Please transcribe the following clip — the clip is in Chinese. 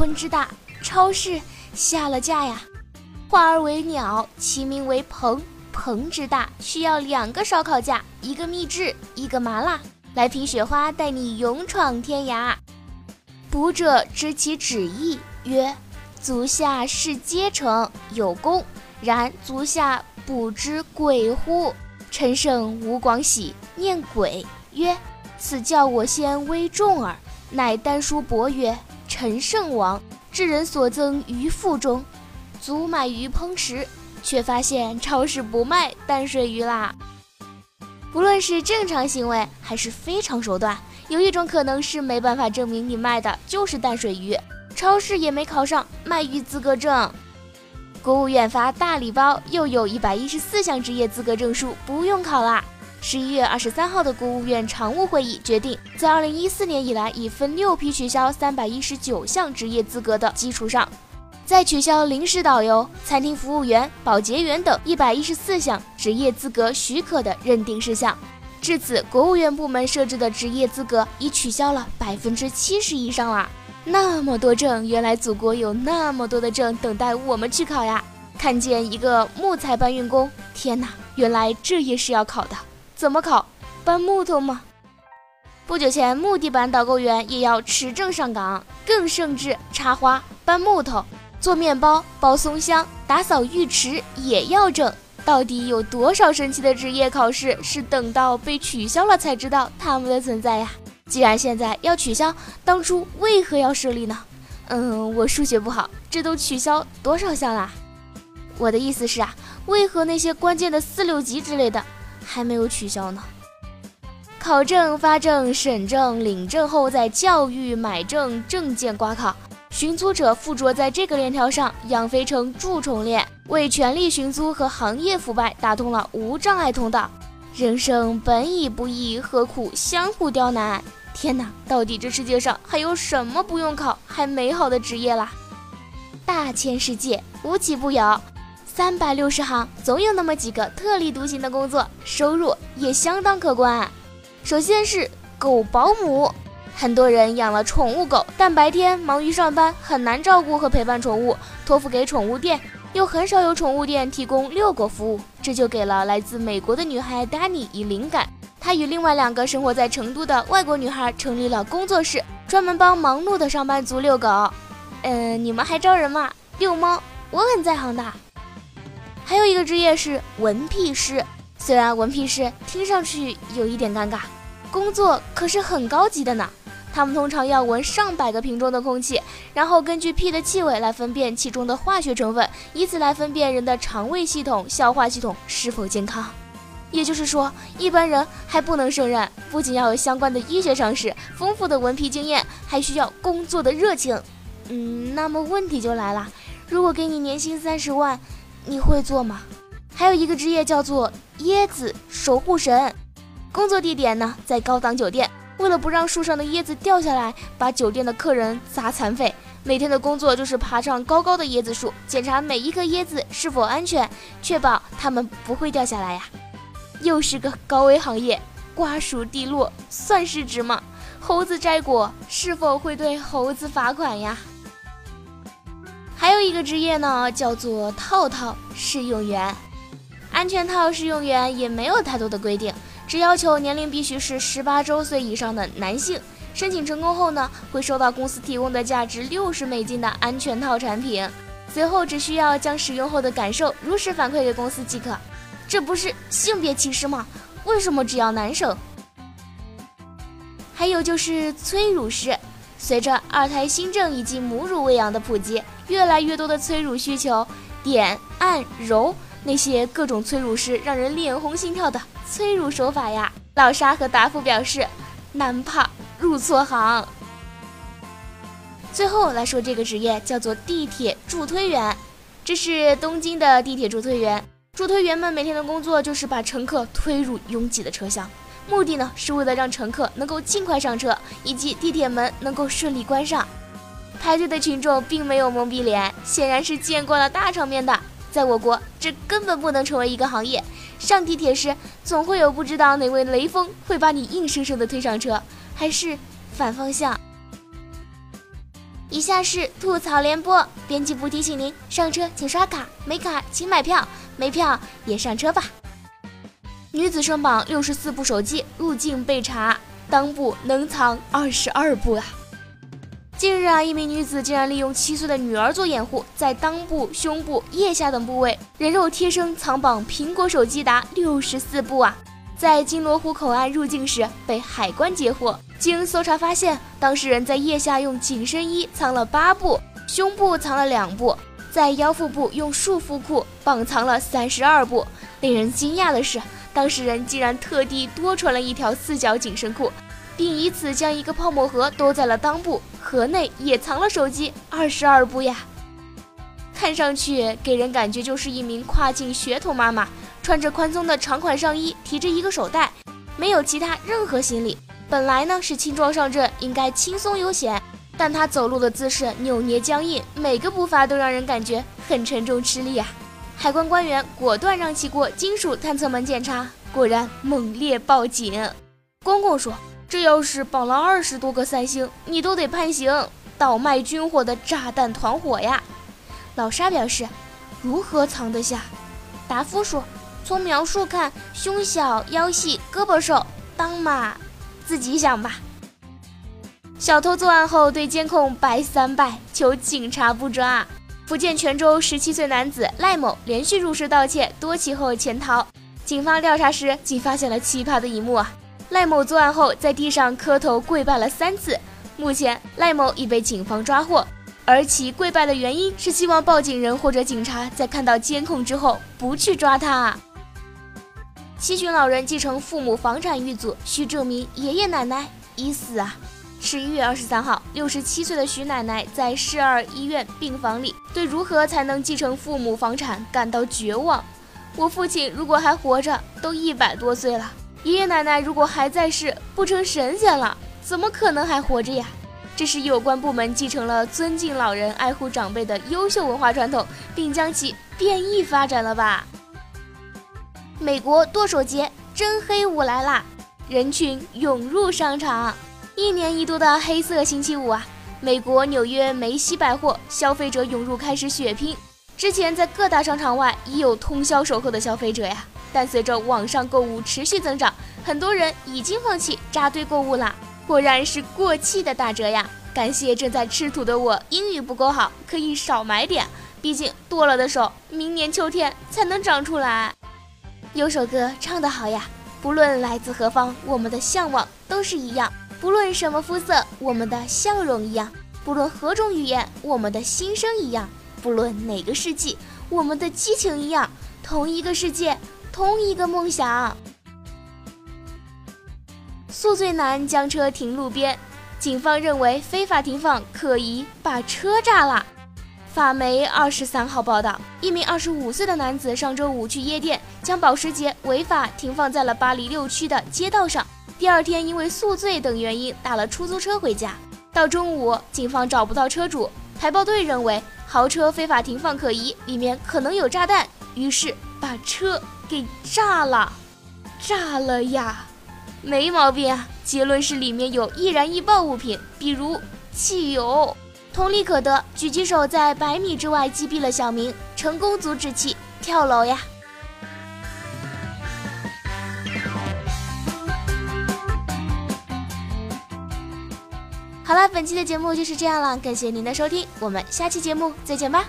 鲲之大，超市下了架呀。化而为鸟，其名为鹏。鹏之大，需要两个烧烤架，一个秘制，一个麻辣。来瓶雪花，带你勇闯天涯。卜者知其旨意，曰：足下是皆成，有功。然足下卜之鬼乎？陈胜吴广喜念鬼，曰：此教我先微重耳。乃丹书伯曰。陈胜王智人所赠鱼腹中，足买鱼烹食，却发现超市不卖淡水鱼啦。不论是正常行为还是非常手段，有一种可能是没办法证明你卖的就是淡水鱼，超市也没考上卖鱼资格证。国务院发大礼包，又有一百一十四项职业资格证书不用考啦。十一月二十三号的国务院常务会议决定，在二零一四年以来，已分六批取消三百一十九项职业资格的基础上，再取消临时导游、餐厅服务员、保洁员等一百一十四项职业资格许可的认定事项。至此，国务院部门设置的职业资格已取消了百分之七十以上啦。那么多证，原来祖国有那么多的证等待我们去考呀！看见一个木材搬运工，天哪，原来这也是要考的。怎么考？搬木头吗？不久前，木地板导购员也要持证上岗，更甚至插花、搬木头、做面包、包松香、打扫浴池也要证。到底有多少神奇的职业考试是等到被取消了才知道他们的存在呀？既然现在要取消，当初为何要设立呢？嗯，我数学不好，这都取消多少项啦？我的意思是啊，为何那些关键的四六级之类的？还没有取消呢。考证、发证、审证、领证后，在教育、买证、证件挂靠，寻租者附着在这个链条上，养肥成蛀虫链，为权力寻租和行业腐败打通了无障碍通道。人生本已不易，何苦相互刁难？天哪，到底这世界上还有什么不用考还美好的职业啦？大千世界，无奇不有。三百六十行，总有那么几个特立独行的工作，收入也相当可观。首先是狗保姆，很多人养了宠物狗，但白天忙于上班，很难照顾和陪伴宠物，托付给宠物店，又很少有宠物店提供遛狗服务，这就给了来自美国的女孩 Danny 以灵感。她与另外两个生活在成都的外国女孩成立了工作室，专门帮忙碌的上班族遛狗。嗯，你们还招人吗？遛猫，我很在行的。还有一个职业是闻屁师，虽然闻屁师听上去有一点尴尬，工作可是很高级的呢。他们通常要闻上百个瓶中的空气，然后根据屁的气味来分辨其中的化学成分，以此来分辨人的肠胃系统、消化系统是否健康。也就是说，一般人还不能胜任，不仅要有相关的医学常识、丰富的闻屁经验，还需要工作的热情。嗯，那么问题就来了，如果给你年薪三十万？你会做吗？还有一个职业叫做椰子守护神，工作地点呢在高档酒店。为了不让树上的椰子掉下来，把酒店的客人砸残废，每天的工作就是爬上高高的椰子树，检查每一颗椰子是否安全，确保它们不会掉下来呀。又是个高危行业，瓜熟蒂落，算是值吗？猴子摘果，是否会对猴子罚款呀？还有一个职业呢，叫做套套试用员。安全套试用员也没有太多的规定，只要求年龄必须是十八周岁以上的男性。申请成功后呢，会收到公司提供的价值六十美金的安全套产品，随后只需要将使用后的感受如实反馈给公司即可。这不是性别歧视吗？为什么只要男生？还有就是催乳师。随着二胎新政以及母乳喂养的普及，越来越多的催乳需求，点、按、揉那些各种催乳师让人脸红心跳的催乳手法呀。老沙和达夫表示，难怕入错行。最后来说这个职业叫做地铁助推员，这是东京的地铁助推员。助推员们每天的工作就是把乘客推入拥挤的车厢，目的呢是为了让乘客能够尽快上车，以及地铁门能够顺利关上。排队的群众并没有蒙蔽脸，显然是见惯了大场面的。在我国，这根本不能成为一个行业。上地铁时，总会有不知道哪位雷锋会把你硬生生的推上车，还是反方向。以下是吐槽联播，编辑部提醒您：上车请刷卡，没卡请买票，没票也上车吧。女子身绑六十四部手机入境被查，裆部能藏二十二部啊！近日啊，一名女子竟然利用七岁的女儿做掩护，在裆部、胸部、腋下等部位人肉贴身藏绑苹果手机达六十四部啊！在金罗湖口岸入境时被海关截获，经搜查发现，当事人在腋下用紧身衣藏了八部，胸部藏了两部，在腰腹部用束缚裤绑藏了三十二部。令人惊讶的是，当事人竟然特地多穿了一条四角紧身裤。并以此将一个泡沫盒兜在了裆部，盒内也藏了手机二十二部呀。看上去给人感觉就是一名跨境血统妈妈，穿着宽松的长款上衣，提着一个手袋，没有其他任何行李。本来呢是轻装上阵，应该轻松悠闲，但她走路的姿势扭捏僵硬，每个步伐都让人感觉很沉重吃力啊。海关官员果断让其过金属探测门检查，果然猛烈报警。公公说。这要是绑了二十多个三星，你都得判刑，倒卖军火的炸弹团伙呀！老沙表示，如何藏得下？达夫说，从描述看，胸小腰细胳膊瘦，当嘛，自己想吧。小偷作案后对监控拜三拜，求警察不抓。福建泉州十七岁男子赖某连续入室盗窃多起后潜逃，警方调查时竟发现了奇葩的一幕啊！赖某作案后在地上磕头跪拜了三次，目前赖某已被警方抓获，而其跪拜的原因是希望报警人或者警察在看到监控之后不去抓他。七旬老人继承父母房产遇阻，需证明爷爷奶奶已死啊！十一月二十三号，六十七岁的徐奶奶在市二医院病房里，对如何才能继承父母房产感到绝望。我父亲如果还活着，都一百多岁了。爷爷奶奶如果还在世，不成神仙了，怎么可能还活着呀？这是有关部门继承了尊敬老人、爱护长辈的优秀文化传统，并将其变异发展了吧？美国剁手节真黑五来啦，人群涌入商场，一年一度的黑色星期五啊！美国纽约梅西百货消费者涌入开始血拼，之前在各大商场外已有通宵守候的消费者呀。但随着网上购物持续增长，很多人已经放弃扎堆购物了。果然是过气的打折呀！感谢正在吃土的我，英语不够好，可以少买点。毕竟剁了的手，明年秋天才能长出来。有首歌唱得好呀，不论来自何方，我们的向往都是一样；不论什么肤色，我们的笑容一样；不论何种语言，我们的心声一样；不论哪个世纪，我们的激情一样。同一个世界。同一个梦想，宿醉男将车停路边，警方认为非法停放可疑，把车炸了。法媒二十三号报道，一名二十五岁的男子上周五去夜店，将保时捷违法停放在了巴黎六区的街道上。第二天因为宿醉等原因打了出租车回家。到中午，警方找不到车主，排爆队认为豪车非法停放可疑，里面可能有炸弹，于是把车。给炸了，炸了呀，没毛病啊。结论是里面有易燃易爆物品，比如汽油。同理可得，狙击手在百米之外击毙了小明，成功阻止其跳楼呀。好了，本期的节目就是这样了，感谢您的收听，我们下期节目再见吧。